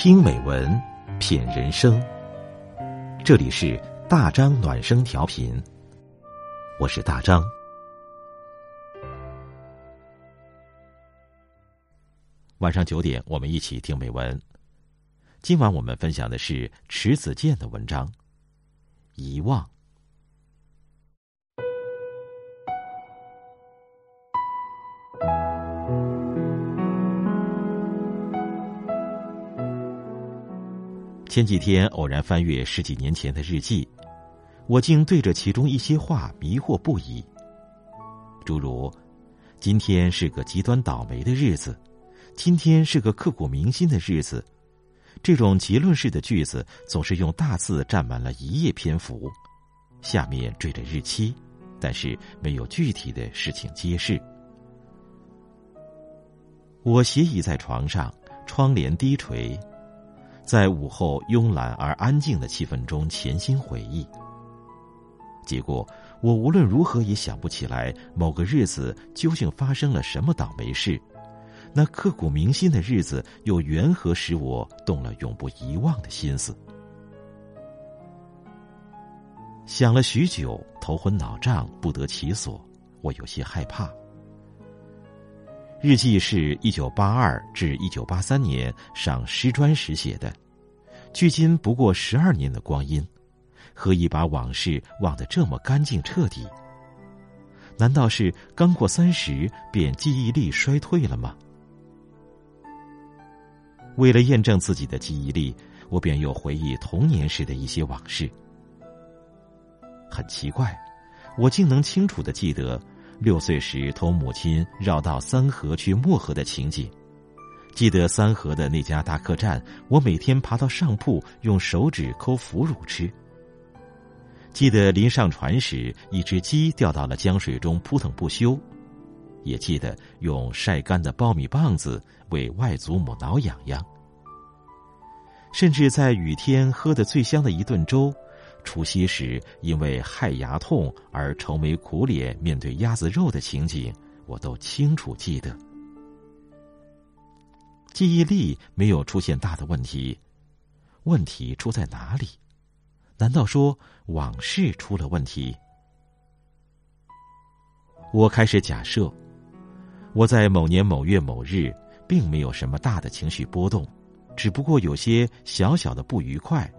听美文，品人生。这里是大张暖声调频，我是大张。晚上九点，我们一起听美文。今晚我们分享的是迟子建的文章《遗忘》。前几天偶然翻阅十几年前的日记，我竟对着其中一些话迷惑不已。诸如“今天是个极端倒霉的日子”，“今天是个刻骨铭心的日子”，这种结论式的句子总是用大字占满了一页篇幅，下面缀着日期，但是没有具体的事情揭示。我斜倚在床上，窗帘低垂。在午后慵懒而安静的气氛中潜心回忆，结果我无论如何也想不起来某个日子究竟发生了什么倒霉事，那刻骨铭心的日子又缘何使我动了永不遗忘的心思？想了许久，头昏脑胀，不得其所，我有些害怕。日记是一九八二至一九八三年上师专时写的，距今不过十二年的光阴，何以把往事忘得这么干净彻底？难道是刚过三十便记忆力衰退了吗？为了验证自己的记忆力，我便又回忆童年时的一些往事。很奇怪，我竟能清楚的记得。六岁时，同母亲绕道三河去漠河的情景，记得三河的那家大客栈，我每天爬到上铺，用手指抠腐乳吃。记得临上船时，一只鸡掉到了江水中扑腾不休，也记得用晒干的苞米棒子为外祖母挠痒痒，甚至在雨天喝的最香的一顿粥。除夕时，因为害牙痛而愁眉苦脸面对鸭子肉的情景，我都清楚记得。记忆力没有出现大的问题，问题出在哪里？难道说往事出了问题？我开始假设，我在某年某月某日并没有什么大的情绪波动，只不过有些小小的不愉快。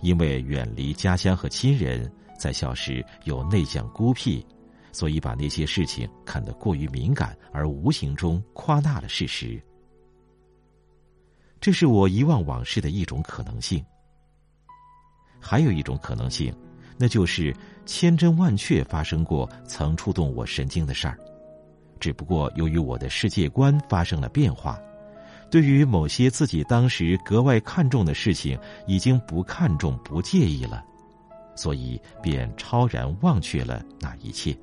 因为远离家乡和亲人，在校时有内向孤僻，所以把那些事情看得过于敏感，而无形中夸大了事实。这是我遗忘往事的一种可能性。还有一种可能性，那就是千真万确发生过曾触动我神经的事儿，只不过由于我的世界观发生了变化。对于某些自己当时格外看重的事情，已经不看重、不介意了，所以便超然忘却了那一切。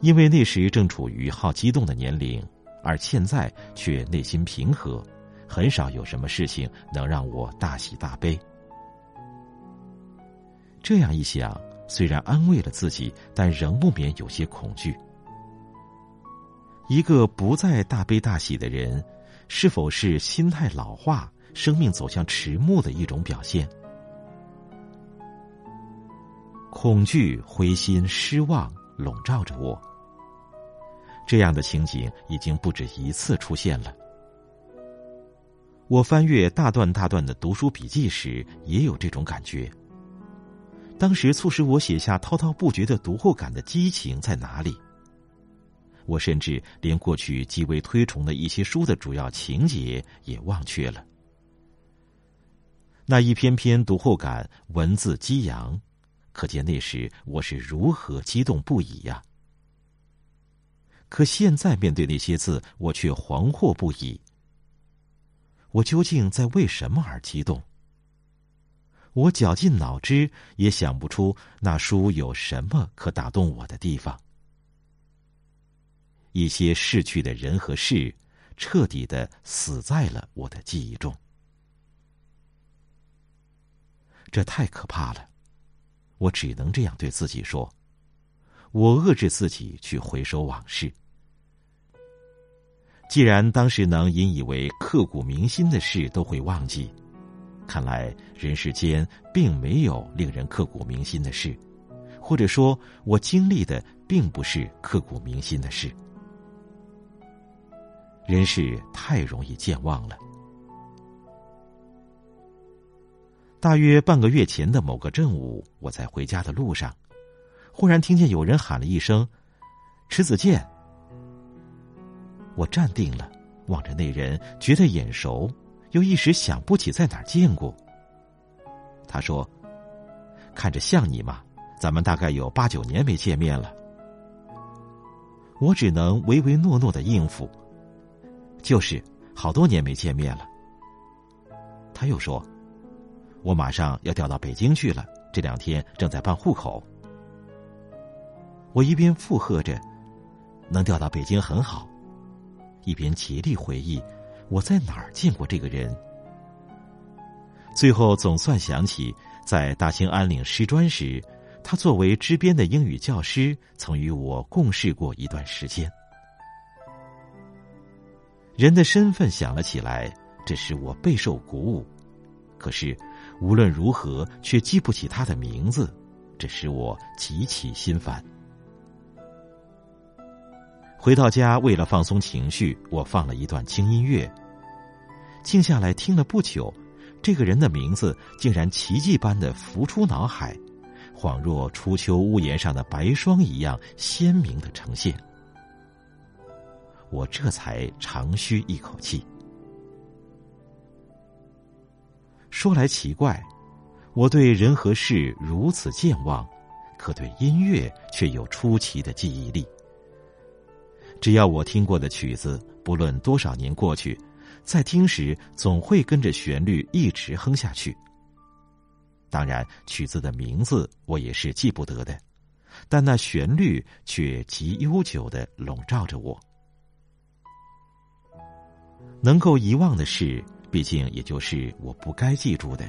因为那时正处于好激动的年龄，而现在却内心平和，很少有什么事情能让我大喜大悲。这样一想，虽然安慰了自己，但仍不免有些恐惧。一个不再大悲大喜的人，是否是心态老化、生命走向迟暮的一种表现？恐惧、灰心、失望笼罩着我。这样的情景已经不止一次出现了。我翻阅大段大段的读书笔记时，也有这种感觉。当时促使我写下滔滔不绝的读后感的激情在哪里？我甚至连过去极为推崇的一些书的主要情节也忘却了。那一篇篇读后感，文字激扬，可见那时我是如何激动不已呀！可现在面对那些字，我却惶惑不已。我究竟在为什么而激动？我绞尽脑汁也想不出那书有什么可打动我的地方。一些逝去的人和事，彻底的死在了我的记忆中。这太可怕了，我只能这样对自己说。我遏制自己去回首往事。既然当时能引以为刻骨铭心的事都会忘记，看来人世间并没有令人刻骨铭心的事，或者说，我经历的并不是刻骨铭心的事。人世太容易健忘了。大约半个月前的某个正午，我在回家的路上，忽然听见有人喊了一声：“池子健。”我站定了，望着那人，觉得眼熟，又一时想不起在哪儿见过。他说：“看着像你吗？咱们大概有八九年没见面了。”我只能唯唯诺诺的应付：“就是好多年没见面了。”他又说：“我马上要调到北京去了，这两天正在办户口。”我一边附和着：“能调到北京很好。”一边竭力回忆，我在哪儿见过这个人。最后总算想起，在大兴安岭师专时，他作为支边的英语教师，曾与我共事过一段时间。人的身份想了起来，这使我备受鼓舞；可是无论如何，却记不起他的名字，这使我极其心烦。回到家，为了放松情绪，我放了一段轻音乐。静下来听了不久，这个人的名字竟然奇迹般的浮出脑海，恍若初秋屋檐上的白霜一样鲜明的呈现。我这才长吁一口气。说来奇怪，我对人和事如此健忘，可对音乐却有出奇的记忆力。只要我听过的曲子，不论多少年过去，在听时总会跟着旋律一直哼下去。当然，曲子的名字我也是记不得的，但那旋律却极悠久的笼罩着我。能够遗忘的事，毕竟也就是我不该记住的，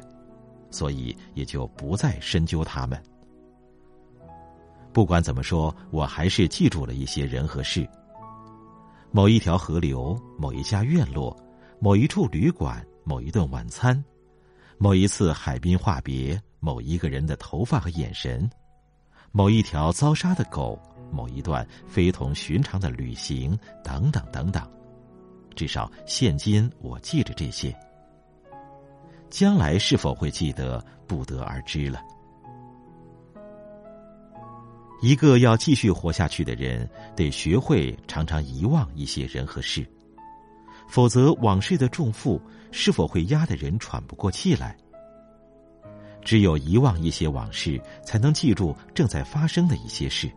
所以也就不再深究它们。不管怎么说，我还是记住了一些人和事。某一条河流，某一家院落，某一处旅馆，某一顿晚餐，某一次海滨话别，某一个人的头发和眼神，某一条遭杀的狗，某一段非同寻常的旅行，等等等等。至少现今我记着这些，将来是否会记得，不得而知了。一个要继续活下去的人，得学会常常遗忘一些人和事，否则往事的重负是否会压得人喘不过气来？只有遗忘一些往事，才能记住正在发生的一些事。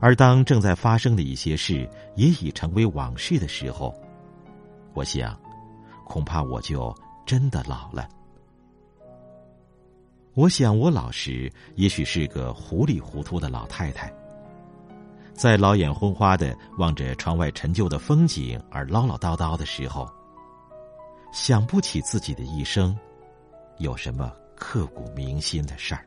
而当正在发生的一些事也已成为往事的时候，我想，恐怕我就真的老了。我想，我老时也许是个糊里糊涂的老太太，在老眼昏花的望着窗外陈旧的风景而唠唠叨叨的时候，想不起自己的一生有什么刻骨铭心的事儿。